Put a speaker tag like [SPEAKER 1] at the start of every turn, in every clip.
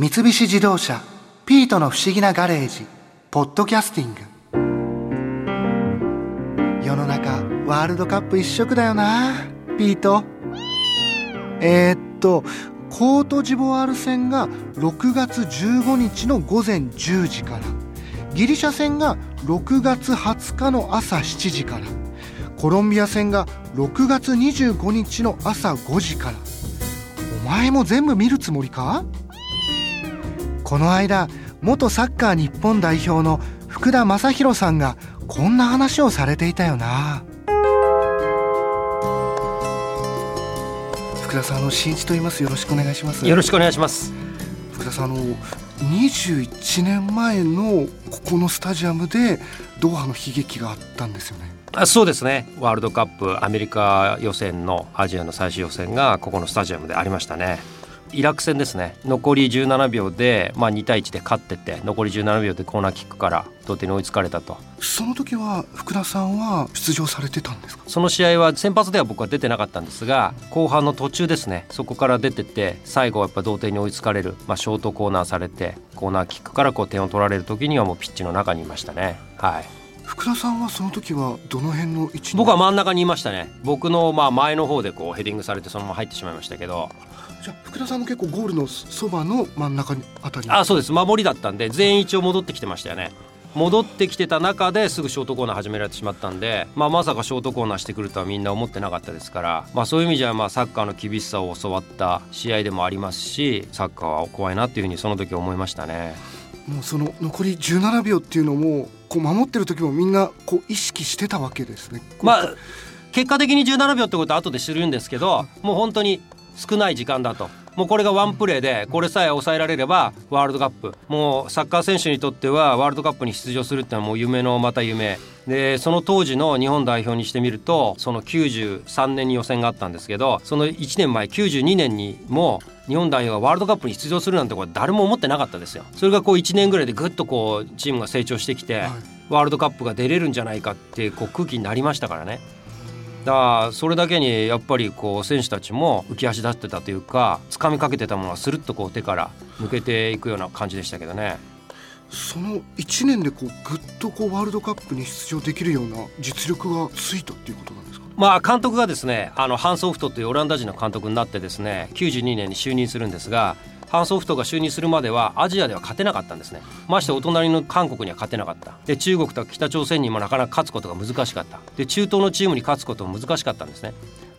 [SPEAKER 1] 三菱自動車「ピートの不思議なガレージ」「ポッドキャスティング」世の中ワールドカップ一色だよなピート。えー、っとコートジボワール戦が6月15日の午前10時からギリシャ戦が6月20日の朝7時からコロンビア戦が6月25日の朝5時から。お前も全部見るつもりか？この間元サッカー日本代表の福田正博さんがこんな話をされていたよな。福田さんあの新一と言います。よろしくお願いします。
[SPEAKER 2] よろしくお願いします。
[SPEAKER 1] 福田さんあの21年前のここのスタジアムでドーハの悲劇があったんですよね。
[SPEAKER 2] あそうですね。ワールドカップアメリカ予選のアジアの最終予選がここのスタジアムでありましたねイラク戦ですね。残り17秒で、まあ、2対1で勝ってて残り17秒でコーナーキックから同点に追いつかれたと。
[SPEAKER 1] その時は福田さんは出場されてたんですか？
[SPEAKER 2] その試合は先発では僕は出てなかったんですが後半の途中ですね。そこから出てて最後はやっぱ同点に追いつかれる、まあ、ショートコーナーされてコーナーキックからこう点を取られる時にはもうピッチの中にいましたね。はい。
[SPEAKER 1] 福田さんはその時はどの辺の位置
[SPEAKER 2] 僕は真ん中にいましたね。僕のまあ前の方でこうヘディングされてそのまま入ってしまいましたけど
[SPEAKER 1] じゃ福田さんも結構ゴールのそばの真ん中あたり
[SPEAKER 2] あそうです守りだったんで全員一応戻ってきてましたよね戻ってきてた中ですぐショートコーナー始められてしまったんで、まあ、まさかショートコーナーしてくるとはみんな思ってなかったですから、まあ、そういう意味じゃまあサッカーの厳しさを教わった試合でもありますしサッカーは怖いなっていうふうにその時思いましたね。
[SPEAKER 1] もうその残り17秒っていうのもこう守ってる時もみんなこう意識してたわけですね。
[SPEAKER 2] まあ結果的に17秒ってことは後で知るんですけどもう本当に少ない時間だともうこれがワンプレーでこれさえ抑えられればワールドカップもうサッカー選手にとってはワールドカップに出場するってのはもう夢のまた夢でその当時の日本代表にしてみるとその93年に予選があったんですけどその1年前92年にも日本代表がワールドカップに出場するなんてこれ誰も思ってなかったですよ。それがこう1年ぐらいでぐっとこうチームが成長してきて、ワールドカップが出れるんじゃないかってこう空気になりましたからね。だからそれだけにやっぱりこう選手たちも浮き足立ってたというか掴みかけてたものがスルッとこう手から抜けていくような感じでしたけどね。
[SPEAKER 1] その1年でこうぐっとこうワールドカップに出場できるような実力がついたっていうことなんですか、
[SPEAKER 2] まあ監督がですねあのハンソフトというオランダ人の監督になってですね92年に就任するんですがハンソフトが就任するまではアジアでは勝てなかったんですね。ましてお隣の韓国には勝てなかった。で中国と北朝鮮にもなかなか勝つことが難しかった。で中東のチームに勝つことも難しかったんですね。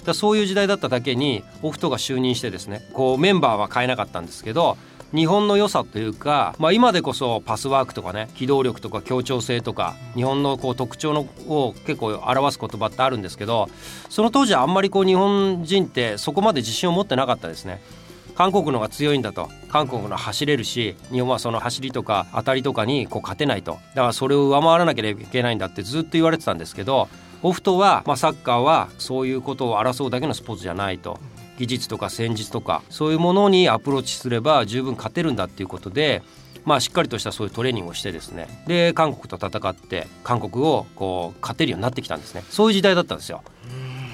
[SPEAKER 2] だそういう時代だっただけにオフトが就任してですねこうメンバーは変えなかったんですけど日本の良さというか、まあ、今でこそパスワークとかね機動力とか協調性とか日本のこう特徴のを結構表す言葉ってあるんですけどその当時はあんまりこう日本人ってそこまで自信を持ってなかったですね。韓国の方が強いんだと。韓国の走れるし日本はその走りとか当たりとかにこう勝てないと。だからそれを上回らなければいけないんだってずっと言われてたんですけどオフトは、まあ、サッカーはそういうことを争うだけのスポーツじゃないと。技術とか戦術とかそういうものにアプローチすれば十分勝てるんだっていうことでまあ、しっかりとしたそういうトレーニングをしてですね。で韓国と戦って韓国をこう勝てるようになってきたんですね。そういう時代だったんですよ。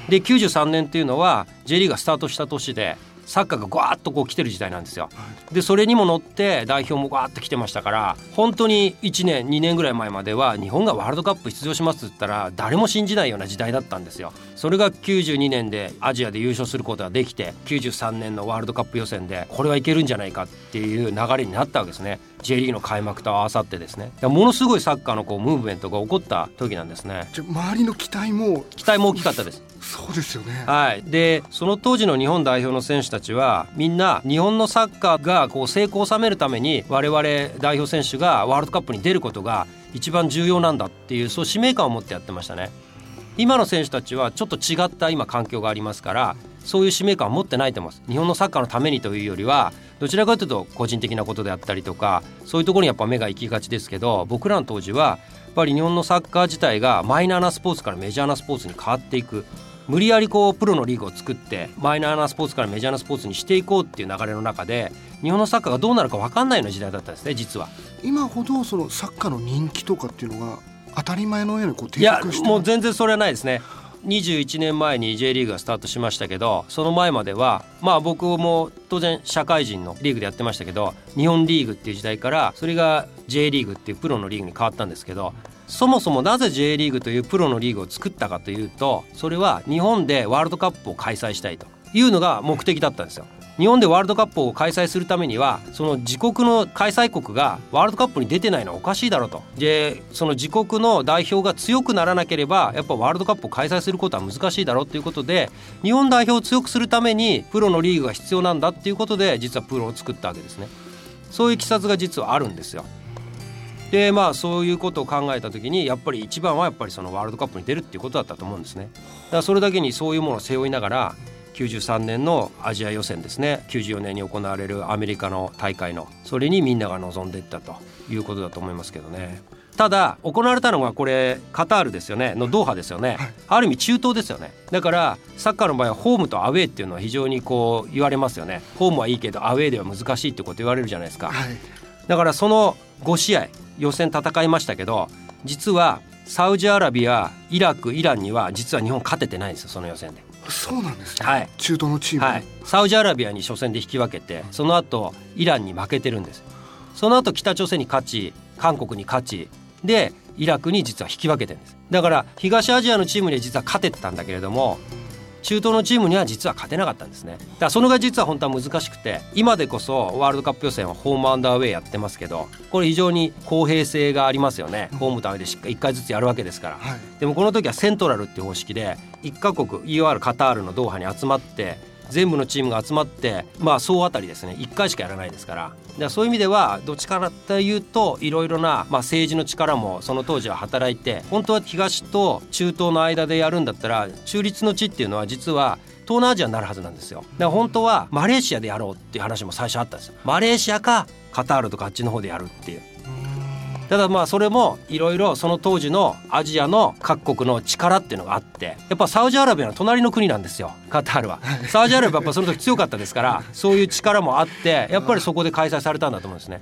[SPEAKER 2] で93年っていうのは J リーグがスタートした年でサッカーがガーッとこう来てる時代なんですよ。でそれにも乗って代表もガーッと来てましたから本当に1年2年ぐらい前までは日本がワールドカップ出場しますって言ったら誰も信じないような時代だったんですよ。それが92年でアジアで優勝することができて93年のワールドカップ予選でこれはいけるんじゃないかっていう流れになったわけですね。J リーグの開幕と合わさってですねものすごいサッカーのこうムーブメントが起こった時なんですね
[SPEAKER 1] 周りの期待も
[SPEAKER 2] 期待も大きかったです
[SPEAKER 1] そうですよね
[SPEAKER 2] はいでその当時の日本代表の選手たちはみんな日本のサッカーがこう成功を収めるために我々代表選手がワールドカップに出ることが一番重要なんだっていうそう使命感を持ってやってましたね。今の選手たちはちょっと違った今環境がありますからそういう使命感を持ってないと思います。日本のサッカーのためにというよりはどちらかというと個人的なことであったりとかそういうところにやっぱ目が行きがちですけど僕らの当時はやっぱり日本のサッカー自体がマイナーなスポーツからメジャーなスポーツに変わっていく。無理やりこうプロのリーグを作ってマイナーなスポーツからメジャーなスポーツにしていこうっていう流れの中で日本のサッカーがどうなるか分かんないような時代だったんですね実は。
[SPEAKER 1] 今ほどそのサッカーの人気とかっていうのが当たり前のようにこう定
[SPEAKER 2] いや
[SPEAKER 1] 着して
[SPEAKER 2] もう全然それはないですね。21年前に J リーグがスタートしましたけどその前まではまあ僕も当然社会人のリーグでやってましたけど日本リーグっていう時代からそれが J リーグっていうプロのリーグに変わったんですけどそもそもなぜ J リーグというプロのリーグを作ったかというとそれは日本でワールドカップを開催したいと。いうのが目的だったんですよ。日本でワールドカップを開催するためにはその自国の開催国がワールドカップに出てないのはおかしいだろうと。でその自国の代表が強くならなければやっぱワールドカップを開催することは難しいだろうということで日本代表を強くするためにプロのリーグが必要なんだっていうことで実はプロを作ったわけですね。そういういきさつが実はあるんですよ。でまあそういうことを考えた時にやっぱり一番はやっぱりそのワールドカップに出るっていうことだったと思うんですね。だからそれだけにそういうものを背負いながら93年のアジア予選ですね。94年に行われるアメリカの大会のそれにみんなが望んでいったということだと思いますけどね。ただ行われたのがこれカタールですよね。のドーハですよね、はい、ある意味中東ですよね。だからサッカーの場合はホームとアウェーっていうのは非常にこう言われますよね。ホームはいいけどアウェーでは難しいってこと言われるじゃないですか、はい、だからその5試合予選戦いましたけど実はサウジアラビアイラクイランには実は日本勝ててないんですよその予選で。
[SPEAKER 1] そうなんですね、
[SPEAKER 2] はい、
[SPEAKER 1] 中東のチーム、
[SPEAKER 2] はい、サウジアラビアに初戦で引き分けてその後イランに負けてるんです。その後北朝鮮に勝ち韓国に勝ちでイラクに実は引き分けてるんです。だから東アジアのチームには実は勝ててたんだけれども中東のチームには実は勝てなかったんですね。だからそのが実は本当は難しくて今でこそワールドカップ予選はホームアンダーウェイやってますけどこれ非常に公平性がありますよね、ホームとアウェイでしっかり1回ずつやるわけですから、はい、でもこの時はセントラルっていう方式で1カ国 EOR カタールのドーハに集まって全部のチームが集まってまあ総当たりですね。1回しかやらないですから。でそういう意味ではどっちからというといろいろな、まあ、政治の力もその当時は働いて本当は東と中東の間でやるんだったら中立の地っていうのは実は東南アジアになるはずなんですよ。だから本当はマレーシアでやろうっていう話も最初あったんですよ。マレーシアかカタールとかあっちの方でやるっていう。ただまあそれもいろいろその当時のアジアの各国の力っていうのがあってやっぱサウジアラビアの隣の国なんですよカタールは。サウジアラビアはやっぱその時強かったですからそういう力もあってやっぱりそこで開催されたんだと思うんですね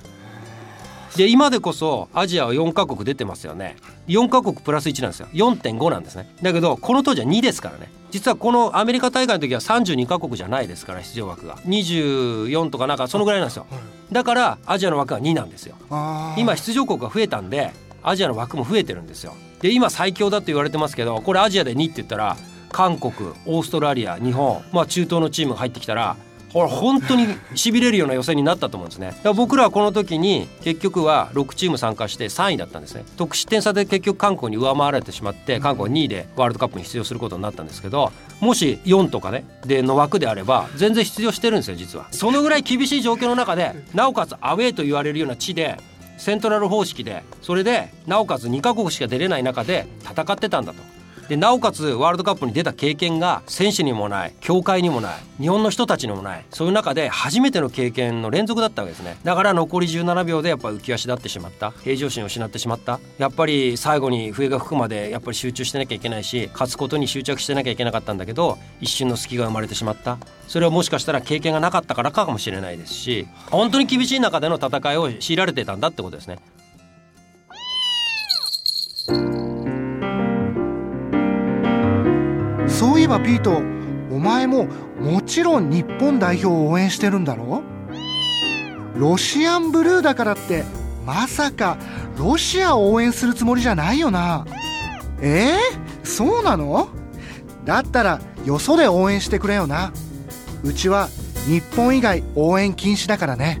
[SPEAKER 2] で今でこそアジアは4カ国出てますよね。4カ国プラス1なんですよ。4.5なんですね。だけどこの当時は2ですからね。実はこのアメリカ大会の時は32カ国じゃないですから出場枠が。24とかなんかそのぐらいなんですよ。だからアジアの枠は2なんですよ。今出場国が増えたんでアジアの枠も増えてるんですよ。で今最強だと言われてますけどこれアジアで2って言ったら韓国オーストラリア日本まあ中東のチームが入ってきたらこれ本当にしびれるような予選になったと思うんですね。だから僕らはこの時に結局は6チーム参加して3位だったんですね。得失点差で結局韓国に上回られてしまって韓国は2位でワールドカップに出場することになったんですけどもし4とかねでの枠であれば全然出場してるんですよ実は。そのぐらい厳しい状況の中でなおかつアウェーと言われるような地でセントラル方式でそれでなおかつ2カ国しか出れない中で戦ってたんだとでなおかつワールドカップに出た経験が選手にもない協会にもない日本の人たちにもないそういう中で初めての経験の連続だったわけですね。だから残り17秒でやっぱ浮き足立ってしまった。平常心を失ってしまった。やっぱり最後に笛が吹くまでやっぱり集中してなきゃいけないし勝つことに執着してなきゃいけなかったんだけど一瞬の隙が生まれてしまった。それはもしかしたら経験がなかったからかもしれないですし本当に厳しい中での戦いを強いられてたんだってことですね。
[SPEAKER 1] いえばピートお前ももちろん日本代表を応援してるんだろ？ロシアンブルーだからってまさかロシアを応援するつもりじゃないよな。え？ー、そうなの？だったらよそで応援してくれよな。うちは日本以外応援禁止だからね。